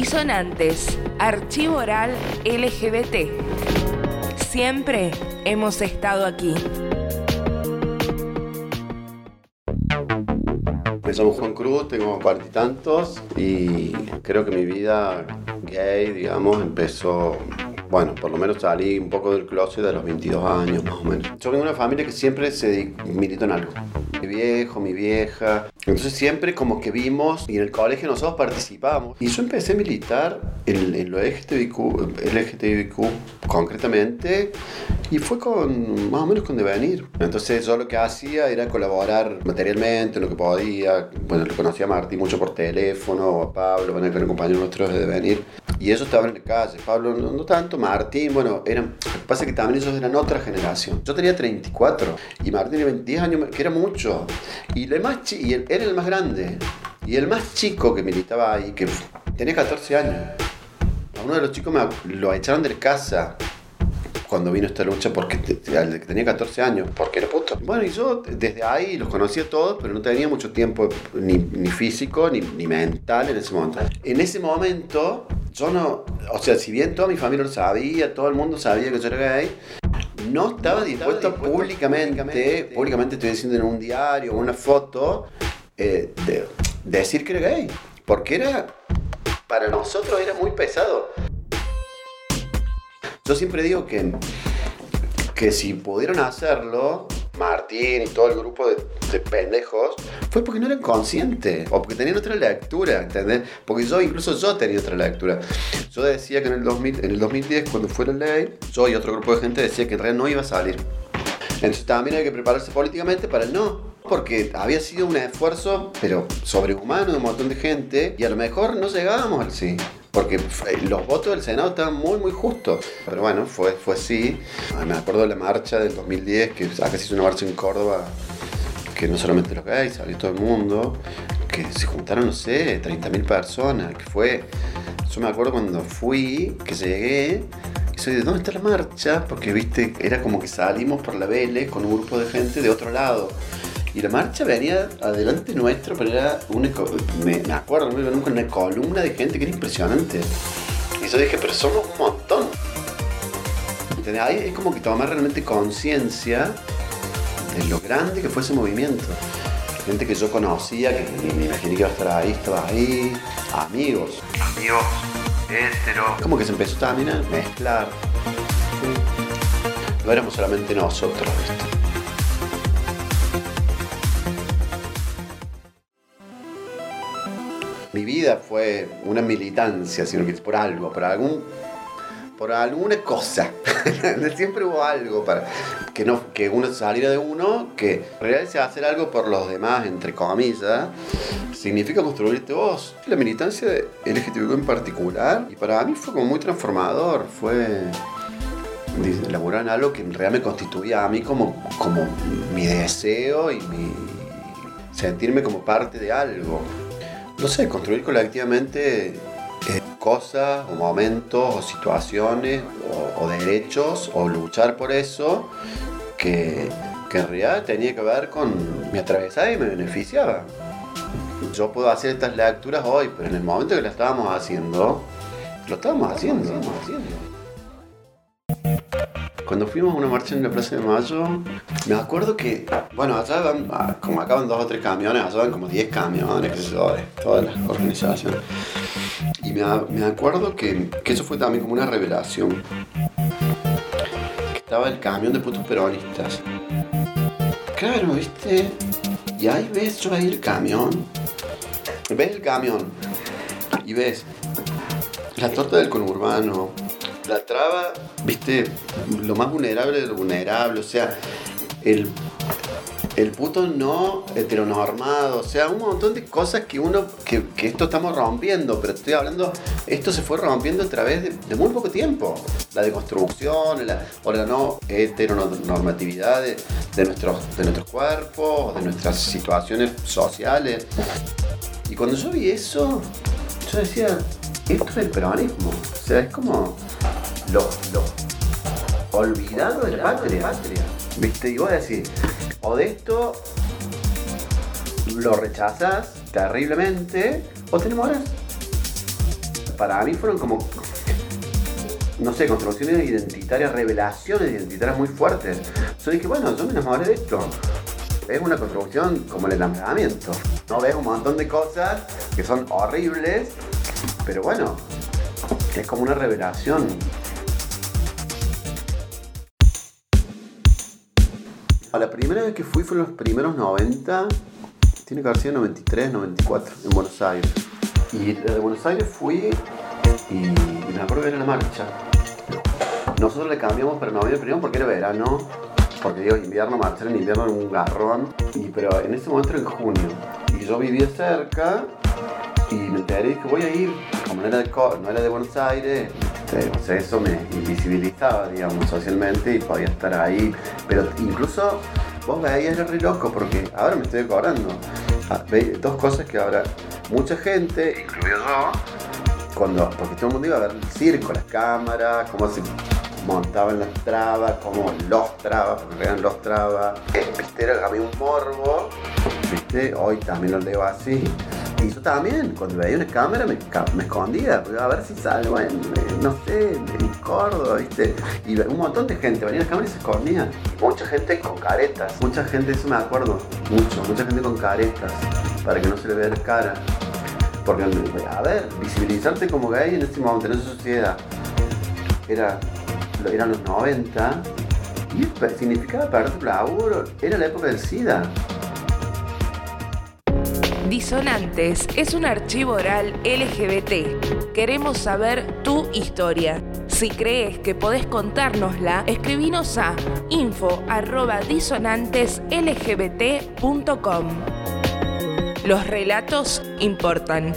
Disonantes, Archivo Oral LGBT. Siempre hemos estado aquí. Me llamo Juan Cruz, tengo cuarenta y creo que mi vida gay, digamos, empezó bueno, por lo menos salí un poco del closet de los 22 años más o menos. Yo vengo de una familia que siempre se militó en algo. Mi viejo, mi vieja. Entonces siempre como que vimos y en el colegio nosotros participábamos. Y yo empecé a militar en, en lo LGTBIQ, LGTBIQ concretamente y fue con más o menos con devenir. Entonces yo lo que hacía era colaborar materialmente en lo que podía. Bueno, lo conocía a Martín mucho por teléfono, a Pablo, bueno, que era un compañero nuestro de devenir. Y eso estaba en la calle. Pablo no, tanto, Martín, bueno, eran, lo que pasa es que también ellos eran otra generación. Yo tenía 34 y Martín tenía 10 años, que era mucho. Y, el más y él era el más grande. Y el más chico que militaba ahí, que tenía 14 años. A uno de los chicos me, lo echaron de casa cuando vino esta lucha porque tenía 14 años, porque era puto. Bueno, y yo desde ahí los conocía todos, pero no tenía mucho tiempo ni, ni físico ni, ni, mental en ese momento. En ese momento, yo no, o sea, si bien toda mi familia lo sabía, todo el mundo sabía que yo era gay, no estaba dispuesto, públicamente, públicamente estoy diciendo en un diario una foto, eh, de, de decir que era gay. Porque era, para nosotros era muy pesado. Yo siempre digo que, que si pudieron hacerlo, Martín y todo el grupo de, pendejos, fue porque no eran conscientes o porque tenían otra lectura, ¿entendés? Porque yo, incluso yo tenía otra lectura. Yo decía que en el, 2000, en el 2010, cuando fue la ley, yo y otro grupo de gente decía que en realidad no iba a salir. Entonces también hay que prepararse políticamente para el no. Porque había sido un esfuerzo, pero sobrehumano de un montón de gente, y a lo mejor no llegábamos al sí porque los votos del Senado estaban muy, muy justos. Pero bueno, fue, fue así. Ah, me acuerdo de la marcha del 2010, que acá se hizo una marcha en Córdoba, que no solamente los gays, salió todo el mundo, que se juntaron, no sé, 30.000 personas, fue... Yo me acuerdo cuando fui, que llegué, y soy de ¿dónde está la marcha? Porque, viste, era como que salimos por la Vélez con un grupo de gente de otro lado. Y la marcha venía adelante nuestro, pero era una, me, me acuerdo, me una columna de gente que era impresionante. Y yo dije, pero somos un montón. ¿Entendés? Ahí es como que tomar realmente conciencia de lo grande que fue ese movimiento. Gente que yo conocía, que ni me imaginé que iba a estar ahí, estaba ahí. Amigos. Amigos, hetero. Como que se empezó también a mezclar. No éramos solamente nosotros, ¿viste? Vida fue una militancia, sino que por algo, por algún por alguna cosa. Siempre hubo algo para que no que uno saliera de uno, que realmente hacer algo por los demás, entre comillas, significa construirte vos. La militancia de LGTBQ en particular, y para mí fue como muy transformador, fue elaborar en algo que en realidad me constituía a mí como, como mi deseo y mi sentirme como parte de algo no sé, construir colectivamente eh, cosas o momentos o situaciones o, derechos o luchar por eso que, que, en realidad tenía que ver con mi atravesada y me beneficiaba. Yo puedo hacer estas lecturas hoy, pero en el momento que la estábamos haciendo, lo estábamos haciendo. Lo estábamos haciendo. Cuando fuimos a una marcha en la Plaza de Mayo, me acuerdo que, bueno, allá van, ah, como acaban dos o tres camiones, allá van como 10 camiones, de todas las organizaciones. Y me, acuerdo que, eso fue también como una revelación. Estaba el camión de putos peronistas. Claro, ¿viste? Y ahí ves, yo ahí el camión. Ves el camión y ves la torta del conurbano, la traba, viste, lo más vulnerable de lo vulnerable, o sea, el, el puto no heteronormado, o sea, un montón de cosas que uno, que, esto estamos rompiendo, pero estoy hablando, esto se fue rompiendo a través de, muy poco tiempo. La deconstrucción, o la no heteronormatividad de, de, nuestros, de nuestros cuerpos, de nuestras situaciones sociales. Y cuando yo vi eso, yo decía, esto es el peronismo. O sea, es como lo, lo olvidado de la patria. ¿Viste? Y vos decís, o de esto lo rechazas terriblemente, o te enamoras. para mí fueron como, no sé, construcciones identitarias, revelaciones identitarias muy fuertes. Yo dije, bueno, yo me enamoré de esto. Es una construcción como el enamoramiento. No ves un montón de cosas que son horribles, pero bueno, es como una revelación. A la primera vez que fui fue en los primeros 90, tiene que haber sido 93, 94, en Buenos Aires. Y de Buenos Aires fui y me acuerdo que era la marcha. Nosotros le cambiamos para noviembre primero porque era verano, porque digo invierno, marchar en invierno en un garrón, y, pero en ese momento era en junio. Y yo vivía cerca y me enteré dije voy a ir, como no era de, no era de Buenos Aires, este, eso me invisibilizaba, digamos, socialmente y podía estar ahí, pero incluso vos veías, era re loco porque ahora me estoy acordando. Ah, dos cosas que ahora mucha gente, incluido yo, cuando, porque todo el mundo iba a ver el circo, las cámaras, cómo se montaban las trabas, cómo los trabas, porque eran los trabas, viste, era había un morbo, viste, hoy también lo leo así. Y yo también, cuando veía una cámara me, me escondía, a ver si salgo en, no sé, en Córdoba, ¿viste? Y un montón de gente venía a la cámara y se escondía. mucha gente con caretas, mucha gente, eso me acuerdo, mucho, mucha gente con caretas, para que no se le vea la cara. Porque, a ver, visibilizarte como gay en este momento, en esa sociedad, era, eran los 90, y significaba perder tu laburo, era la época del SIDA. Disonantes es un archivo oral LGBT. Queremos saber tu historia. Si crees que podés contárnosla, escribinos a info.disonanteslgbt.com. Los relatos importan.